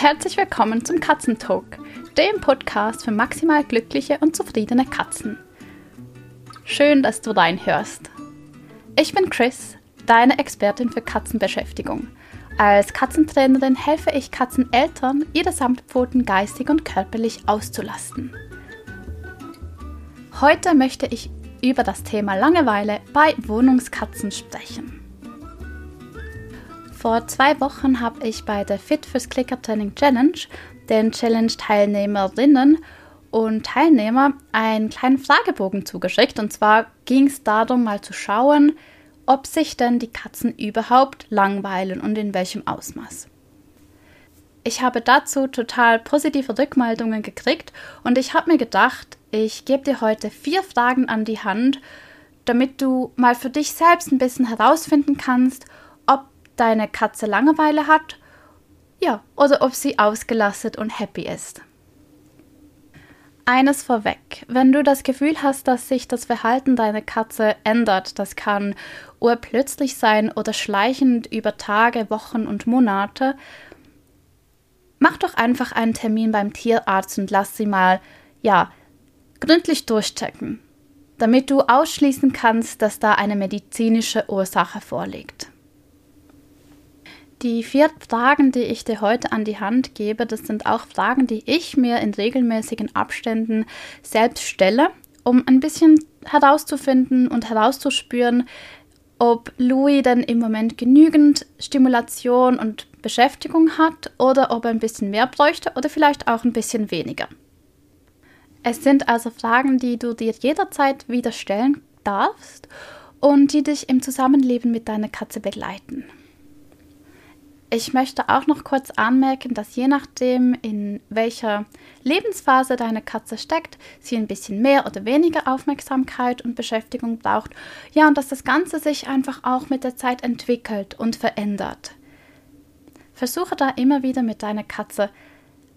Herzlich willkommen zum Katzentalk, dem Podcast für maximal glückliche und zufriedene Katzen. Schön, dass du reinhörst. Ich bin Chris, deine Expertin für Katzenbeschäftigung. Als Katzentrainerin helfe ich Katzeneltern, ihre Samtpfoten geistig und körperlich auszulasten. Heute möchte ich über das Thema Langeweile bei Wohnungskatzen sprechen. Vor zwei Wochen habe ich bei der Fit fürs Clicker Training Challenge den Challenge-Teilnehmerinnen und Teilnehmer einen kleinen Fragebogen zugeschickt. Und zwar ging es darum, mal zu schauen, ob sich denn die Katzen überhaupt langweilen und in welchem Ausmaß. Ich habe dazu total positive Rückmeldungen gekriegt und ich habe mir gedacht, ich gebe dir heute vier Fragen an die Hand, damit du mal für dich selbst ein bisschen herausfinden kannst, deine Katze Langeweile hat, ja, oder ob sie ausgelastet und happy ist. Eines vorweg, wenn du das Gefühl hast, dass sich das Verhalten deiner Katze ändert, das kann urplötzlich sein oder schleichend über Tage, Wochen und Monate, mach doch einfach einen Termin beim Tierarzt und lass sie mal, ja, gründlich durchchecken, damit du ausschließen kannst, dass da eine medizinische Ursache vorliegt. Die vier Fragen, die ich dir heute an die Hand gebe, das sind auch Fragen, die ich mir in regelmäßigen Abständen selbst stelle, um ein bisschen herauszufinden und herauszuspüren, ob Louis denn im Moment genügend Stimulation und Beschäftigung hat oder ob er ein bisschen mehr bräuchte oder vielleicht auch ein bisschen weniger. Es sind also Fragen, die du dir jederzeit wieder stellen darfst und die dich im Zusammenleben mit deiner Katze begleiten. Ich möchte auch noch kurz anmerken, dass je nachdem, in welcher Lebensphase deine Katze steckt, sie ein bisschen mehr oder weniger Aufmerksamkeit und Beschäftigung braucht. Ja, und dass das Ganze sich einfach auch mit der Zeit entwickelt und verändert. Versuche da immer wieder mit deiner Katze,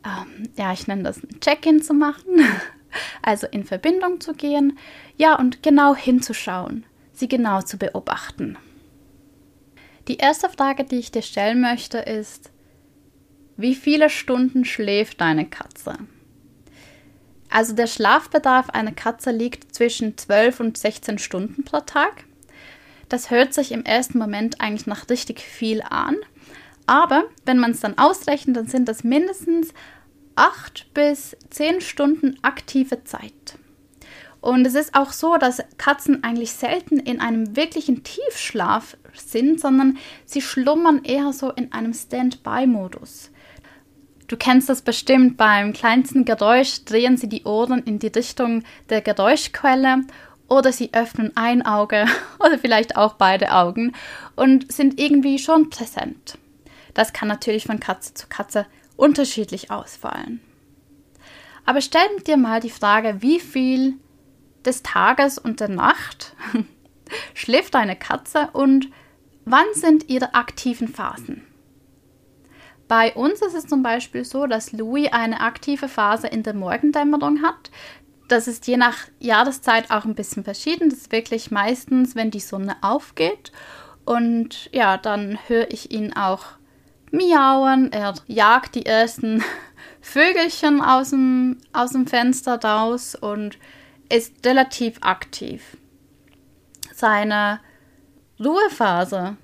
ähm, ja, ich nenne das ein Check-in zu machen, also in Verbindung zu gehen, ja, und genau hinzuschauen, sie genau zu beobachten. Die erste Frage, die ich dir stellen möchte, ist, wie viele Stunden schläft deine Katze? Also der Schlafbedarf einer Katze liegt zwischen 12 und 16 Stunden pro Tag. Das hört sich im ersten Moment eigentlich nach richtig viel an. Aber wenn man es dann ausrechnet, dann sind das mindestens 8 bis 10 Stunden aktive Zeit. Und es ist auch so, dass Katzen eigentlich selten in einem wirklichen Tiefschlaf sind, sondern sie schlummern eher so in einem Standby-Modus. Du kennst das bestimmt, beim kleinsten Geräusch drehen sie die Ohren in die Richtung der Geräuschquelle oder sie öffnen ein Auge oder vielleicht auch beide Augen und sind irgendwie schon präsent. Das kann natürlich von Katze zu Katze unterschiedlich ausfallen. Aber stell dir mal die Frage, wie viel des Tages und der Nacht schläft deine Katze und wann sind ihre aktiven Phasen? Bei uns ist es zum Beispiel so, dass Louis eine aktive Phase in der Morgendämmerung hat. Das ist je nach Jahreszeit auch ein bisschen verschieden. Das ist wirklich meistens, wenn die Sonne aufgeht. Und ja, dann höre ich ihn auch miauen. Er jagt die ersten Vögelchen aus dem, aus dem Fenster raus und ist relativ aktiv. Seine Ruhephase,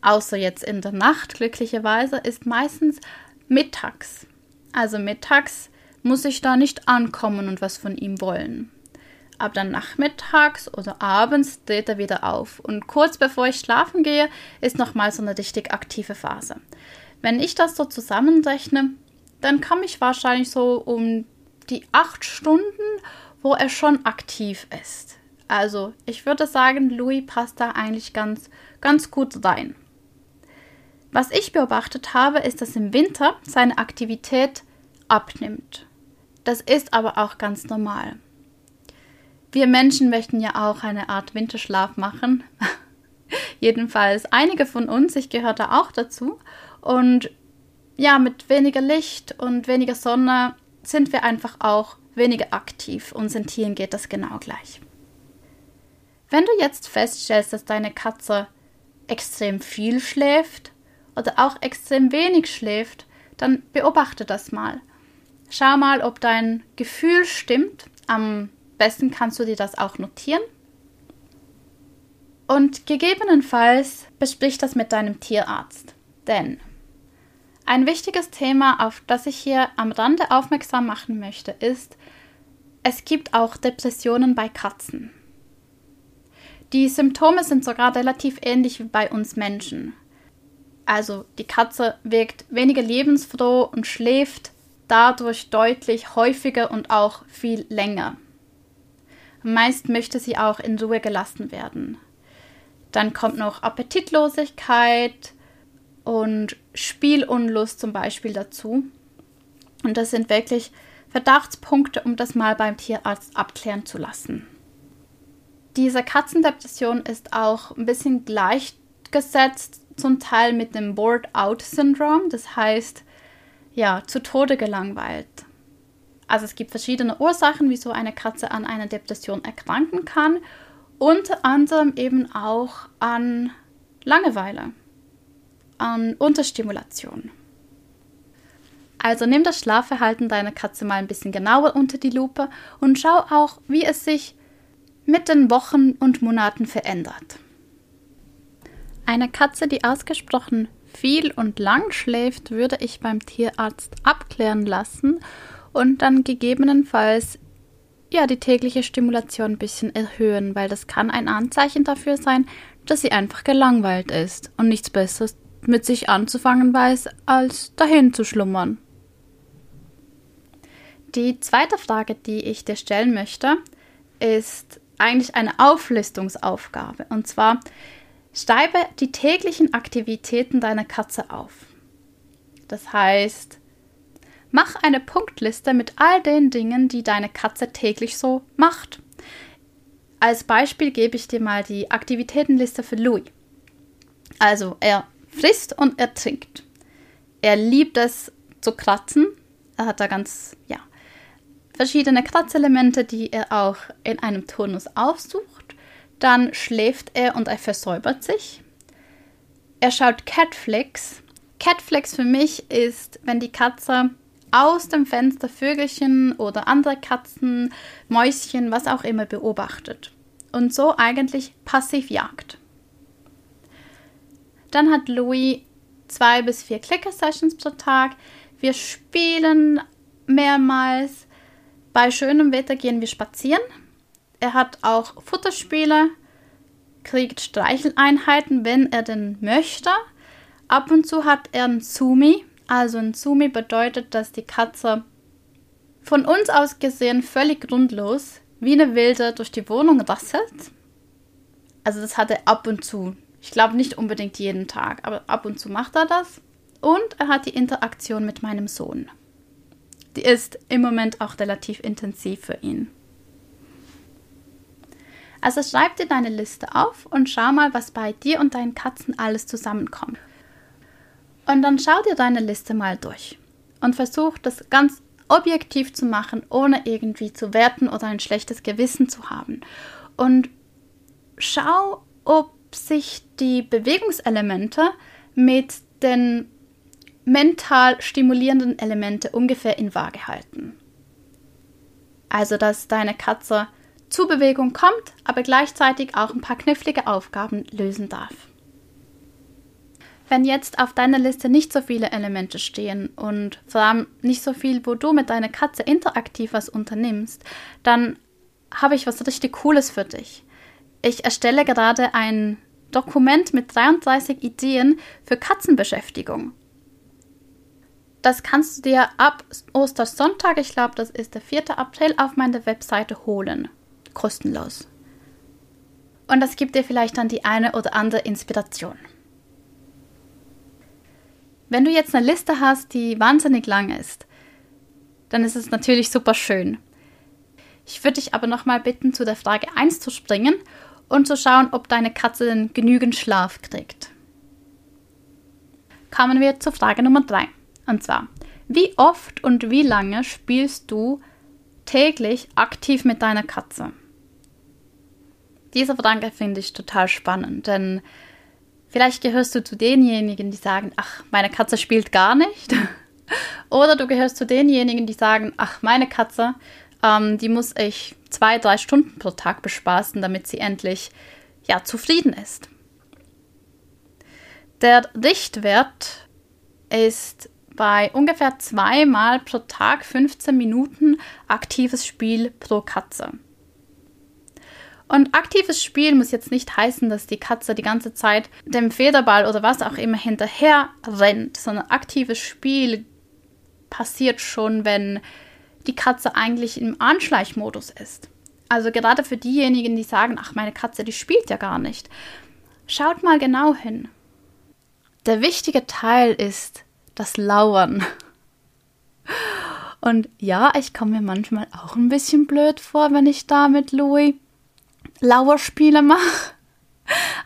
außer jetzt in der Nacht glücklicherweise, ist meistens mittags. Also mittags muss ich da nicht ankommen und was von ihm wollen. Aber dann nachmittags oder abends dreht er wieder auf. Und kurz bevor ich schlafen gehe, ist nochmal so eine richtig aktive Phase. Wenn ich das so zusammenrechne, dann komme ich wahrscheinlich so um die acht Stunden wo er schon aktiv ist. Also ich würde sagen, Louis passt da eigentlich ganz, ganz gut rein. Was ich beobachtet habe, ist, dass im Winter seine Aktivität abnimmt. Das ist aber auch ganz normal. Wir Menschen möchten ja auch eine Art Winterschlaf machen. Jedenfalls einige von uns, ich gehöre da auch dazu. Und ja, mit weniger Licht und weniger Sonne sind wir einfach auch weniger aktiv. Unseren Tieren geht das genau gleich. Wenn du jetzt feststellst, dass deine Katze extrem viel schläft oder auch extrem wenig schläft, dann beobachte das mal. Schau mal, ob dein Gefühl stimmt. Am besten kannst du dir das auch notieren. Und gegebenenfalls besprich das mit deinem Tierarzt. Denn ein wichtiges Thema, auf das ich hier am Rande aufmerksam machen möchte, ist, es gibt auch Depressionen bei Katzen. Die Symptome sind sogar relativ ähnlich wie bei uns Menschen. Also die Katze wirkt weniger lebensfroh und schläft dadurch deutlich häufiger und auch viel länger. Meist möchte sie auch in Ruhe gelassen werden. Dann kommt noch Appetitlosigkeit und Spielunlust zum Beispiel dazu. Und das sind wirklich Verdachtspunkte, um das mal beim Tierarzt abklären zu lassen. Diese Katzendepression ist auch ein bisschen gleichgesetzt zum Teil mit dem Bored-out-Syndrom. Das heißt, ja, zu Tode gelangweilt. Also es gibt verschiedene Ursachen, wieso eine Katze an einer Depression erkranken kann. Unter anderem eben auch an Langeweile, an Unterstimulation. Also nimm das Schlafverhalten deiner Katze mal ein bisschen genauer unter die Lupe und schau auch, wie es sich mit den Wochen und Monaten verändert. Eine Katze, die ausgesprochen viel und lang schläft, würde ich beim Tierarzt abklären lassen und dann gegebenenfalls ja die tägliche Stimulation ein bisschen erhöhen, weil das kann ein Anzeichen dafür sein, dass sie einfach gelangweilt ist und nichts Besseres mit sich anzufangen weiß, als dahin zu schlummern. Die zweite Frage, die ich dir stellen möchte, ist eigentlich eine Auflistungsaufgabe. Und zwar, Schreibe die täglichen Aktivitäten deiner Katze auf. Das heißt, mach eine Punktliste mit all den Dingen, die deine Katze täglich so macht. Als Beispiel gebe ich dir mal die Aktivitätenliste für Louis. Also er frisst und er trinkt. Er liebt es zu kratzen. Er hat da ganz, ja, verschiedene Kratzelemente, die er auch in einem Turnus aufsucht. Dann schläft er und er versäubert sich. Er schaut Catflix. Catflix für mich ist, wenn die Katze aus dem Fenster Vögelchen oder andere Katzen, Mäuschen, was auch immer beobachtet und so eigentlich passiv jagt. Dann hat Louis zwei bis vier Clicker-Sessions pro Tag. Wir spielen mehrmals. Bei schönem Wetter gehen wir spazieren. Er hat auch Futterspiele, kriegt Streicheleinheiten, wenn er denn möchte. Ab und zu hat er ein Zumi. Also ein Zumi bedeutet, dass die Katze von uns aus gesehen völlig grundlos wie eine Wilde durch die Wohnung rasselt. Also das hat er ab und zu. Ich glaube nicht unbedingt jeden Tag, aber ab und zu macht er das. Und er hat die Interaktion mit meinem Sohn. Die ist im Moment auch relativ intensiv für ihn. Also schreib dir deine Liste auf und schau mal, was bei dir und deinen Katzen alles zusammenkommt. Und dann schau dir deine Liste mal durch und versuch das ganz objektiv zu machen, ohne irgendwie zu werten oder ein schlechtes Gewissen zu haben. Und schau, ob sich die Bewegungselemente mit den mental stimulierenden Elemente ungefähr in Waage halten. Also, dass deine Katze zu Bewegung kommt, aber gleichzeitig auch ein paar knifflige Aufgaben lösen darf. Wenn jetzt auf deiner Liste nicht so viele Elemente stehen und vor allem nicht so viel, wo du mit deiner Katze interaktiv was unternimmst, dann habe ich was richtig Cooles für dich. Ich erstelle gerade ein Dokument mit 33 Ideen für Katzenbeschäftigung. Das kannst du dir ab Ostersonntag, ich glaube, das ist der 4. April, auf meiner Webseite holen kostenlos. Und das gibt dir vielleicht dann die eine oder andere Inspiration. Wenn du jetzt eine Liste hast, die wahnsinnig lang ist, dann ist es natürlich super schön. Ich würde dich aber nochmal bitten, zu der Frage 1 zu springen und zu schauen, ob deine Katze denn genügend Schlaf kriegt. Kommen wir zur Frage Nummer 3. Und zwar, wie oft und wie lange spielst du täglich aktiv mit deiner Katze? Dieser Gedanke finde ich total spannend, denn vielleicht gehörst du zu denjenigen, die sagen, ach, meine Katze spielt gar nicht. Oder du gehörst zu denjenigen, die sagen, ach, meine Katze, ähm, die muss ich zwei, drei Stunden pro Tag bespaßen, damit sie endlich ja, zufrieden ist. Der Richtwert ist bei ungefähr zweimal pro Tag 15 Minuten aktives Spiel pro Katze. Und aktives Spiel muss jetzt nicht heißen, dass die Katze die ganze Zeit dem Federball oder was auch immer hinterher rennt, sondern aktives Spiel passiert schon, wenn die Katze eigentlich im Anschleichmodus ist. Also gerade für diejenigen, die sagen, ach, meine Katze, die spielt ja gar nicht. Schaut mal genau hin. Der wichtige Teil ist das Lauern. Und ja, ich komme mir manchmal auch ein bisschen blöd vor, wenn ich da mit Louis Lauerspiele mache.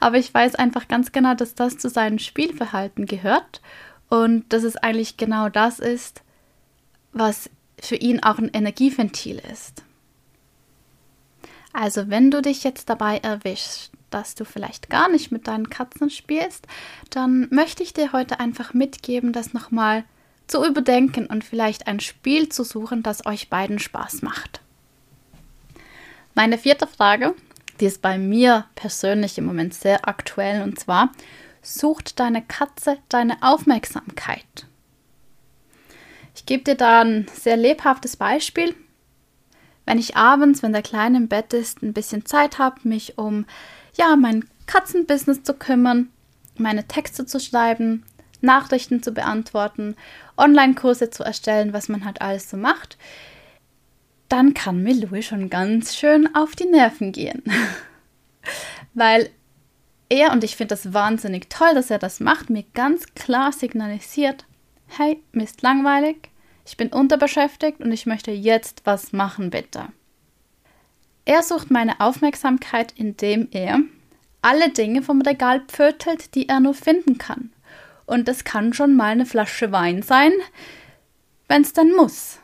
Aber ich weiß einfach ganz genau, dass das zu seinem Spielverhalten gehört und dass es eigentlich genau das ist, was für ihn auch ein Energieventil ist. Also wenn du dich jetzt dabei erwischst, dass du vielleicht gar nicht mit deinen Katzen spielst, dann möchte ich dir heute einfach mitgeben, das nochmal zu überdenken und vielleicht ein Spiel zu suchen, das euch beiden Spaß macht. Meine vierte Frage die ist bei mir persönlich im Moment sehr aktuell und zwar, sucht deine Katze deine Aufmerksamkeit? Ich gebe dir da ein sehr lebhaftes Beispiel. Wenn ich abends, wenn der Kleine im Bett ist, ein bisschen Zeit habe, mich um ja, mein Katzenbusiness zu kümmern, meine Texte zu schreiben, Nachrichten zu beantworten, Online-Kurse zu erstellen, was man halt alles so macht, dann kann mir Louis schon ganz schön auf die Nerven gehen. Weil er, und ich finde das wahnsinnig toll, dass er das macht, mir ganz klar signalisiert, hey, mir ist langweilig, ich bin unterbeschäftigt und ich möchte jetzt was machen, bitte. Er sucht meine Aufmerksamkeit, indem er alle Dinge vom Regal pfötelt, die er nur finden kann. Und das kann schon mal eine Flasche Wein sein, wenn es dann muss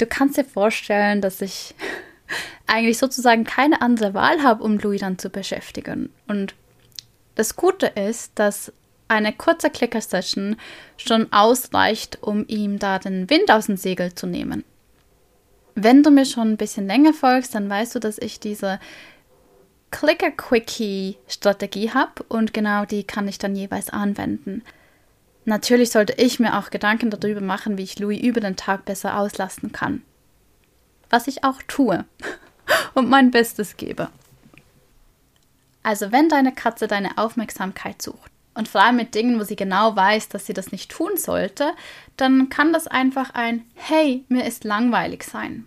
du kannst dir vorstellen, dass ich eigentlich sozusagen keine andere Wahl habe, um Louis dann zu beschäftigen. Und das Gute ist, dass eine kurze Clicker-Session schon ausreicht, um ihm da den Wind aus dem Segel zu nehmen. Wenn du mir schon ein bisschen länger folgst, dann weißt du, dass ich diese Clicker-Quickie-Strategie habe und genau die kann ich dann jeweils anwenden. Natürlich sollte ich mir auch Gedanken darüber machen, wie ich Louis über den Tag besser auslasten kann. Was ich auch tue und mein Bestes gebe. Also wenn deine Katze deine Aufmerksamkeit sucht und vor allem mit Dingen, wo sie genau weiß, dass sie das nicht tun sollte, dann kann das einfach ein Hey, mir ist langweilig sein.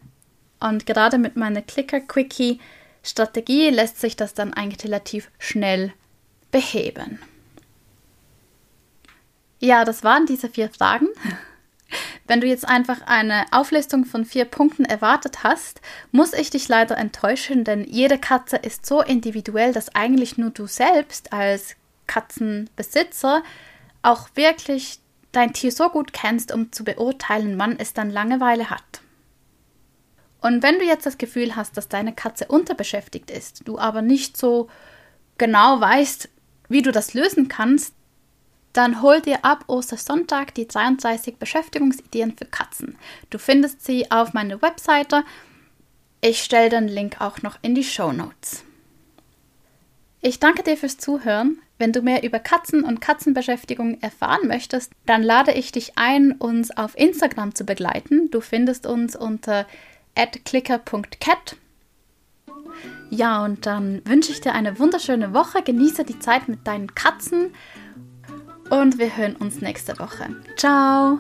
Und gerade mit meiner Clicker-Quickie-Strategie lässt sich das dann eigentlich relativ schnell beheben. Ja, das waren diese vier Fragen. Wenn du jetzt einfach eine Auflistung von vier Punkten erwartet hast, muss ich dich leider enttäuschen, denn jede Katze ist so individuell, dass eigentlich nur du selbst als Katzenbesitzer auch wirklich dein Tier so gut kennst, um zu beurteilen, wann es dann Langeweile hat. Und wenn du jetzt das Gefühl hast, dass deine Katze unterbeschäftigt ist, du aber nicht so genau weißt, wie du das lösen kannst, dann hol dir ab Ostersonntag die 32 Beschäftigungsideen für Katzen. Du findest sie auf meiner Webseite. Ich stelle den Link auch noch in die Show Notes. Ich danke dir fürs Zuhören. Wenn du mehr über Katzen und Katzenbeschäftigung erfahren möchtest, dann lade ich dich ein, uns auf Instagram zu begleiten. Du findest uns unter @clicker.cat. Ja, und dann wünsche ich dir eine wunderschöne Woche. Genieße die Zeit mit deinen Katzen und wir hören uns nächste Woche. Ciao!